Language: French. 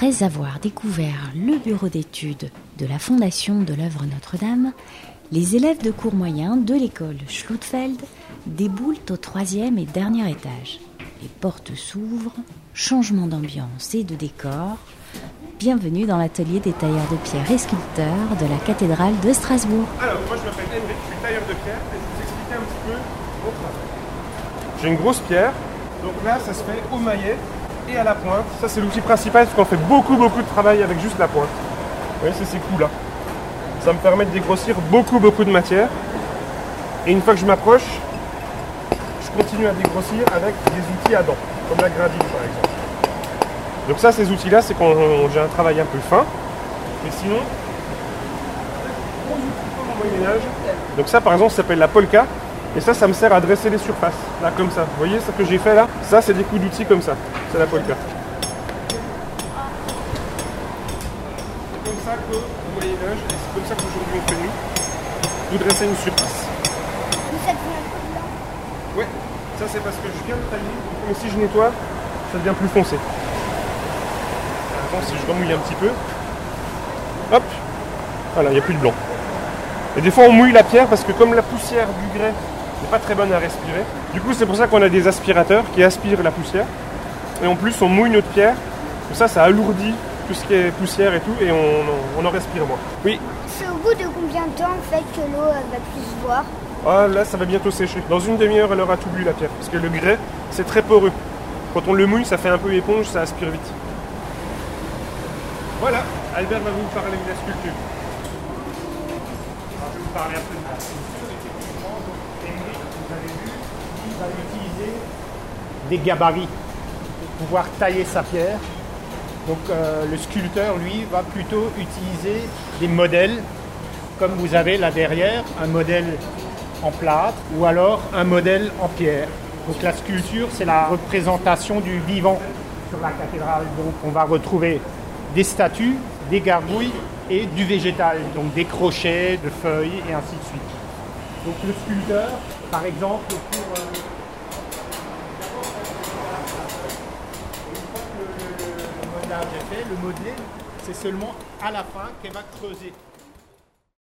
Après avoir découvert le bureau d'études de la Fondation de l'œuvre Notre-Dame, les élèves de cours moyen de l'école Schlutfeld déboulent au troisième et dernier étage. Les portes s'ouvrent, changement d'ambiance et de décor. Bienvenue dans l'atelier des tailleurs de pierre et sculpteurs de la cathédrale de Strasbourg. Alors, moi je m'appelle je suis tailleur de pierre et je vais vous expliquer un petit peu mon. J'ai une grosse pierre, donc là ça se fait au maillet à la pointe. Ça c'est l'outil principal parce qu'on fait beaucoup beaucoup de travail avec juste la pointe. Vous voyez, c'est ces coups là. Ça me permet de dégrossir beaucoup beaucoup de matière. Et une fois que je m'approche, je continue à dégrossir avec des outils à dents, comme la gradine par exemple. Donc ça, ces outils-là, c'est quand j'ai un travail un peu fin. Mais sinon. Donc ça, par exemple, ça s'appelle la polka. Et ça, ça me sert à dresser les surfaces. Là, comme ça. Vous voyez ce que j'ai fait là? Ça, c'est des coups d'outils comme ça. C'est la polka. C'est comme ça qu'au Moyen-Âge, et c'est comme ça qu'aujourd'hui on fait nous, vous dressez une surface. Ouais, ça c'est parce que je viens de tailler. Mais si je nettoie, ça devient plus foncé. Attends, si je remouille un petit peu. Hop Voilà, il n'y a plus de blanc. Et des fois on mouille la pierre parce que comme la poussière du grès n'est pas très bonne à respirer, du coup c'est pour ça qu'on a des aspirateurs qui aspirent la poussière. Et en plus on mouille notre pierre. Comme ça, ça alourdit tout ce qui est poussière et tout et on, on en respire moins. Oui, C'est au bout de combien de temps en fait que l'eau va plus se voir Ah là ça va bientôt sécher. Dans une demi-heure elle aura tout bu la pierre. Parce que le grès c'est très poreux. Quand on le mouille ça fait un peu éponge, ça aspire vite. Voilà, Albert va vous parler de la sculpture. Je vais vous parler un peu de la sculpture. Effectivement, vous avez vu, va utiliser des gabarits pour pouvoir tailler sa pierre. Donc euh, le sculpteur, lui, va plutôt utiliser des modèles, comme vous avez là derrière, un modèle en plâtre ou alors un modèle en pierre. Donc la sculpture, c'est la représentation du vivant sur la cathédrale. Donc on va retrouver des statues, des gargouilles et du végétal, donc des crochets, de feuilles et ainsi de suite. Donc le sculpteur, par exemple, pour euh, une fois que le, le- modelage est fait, le modelé, c'est seulement à la fin qu'elle va creuser.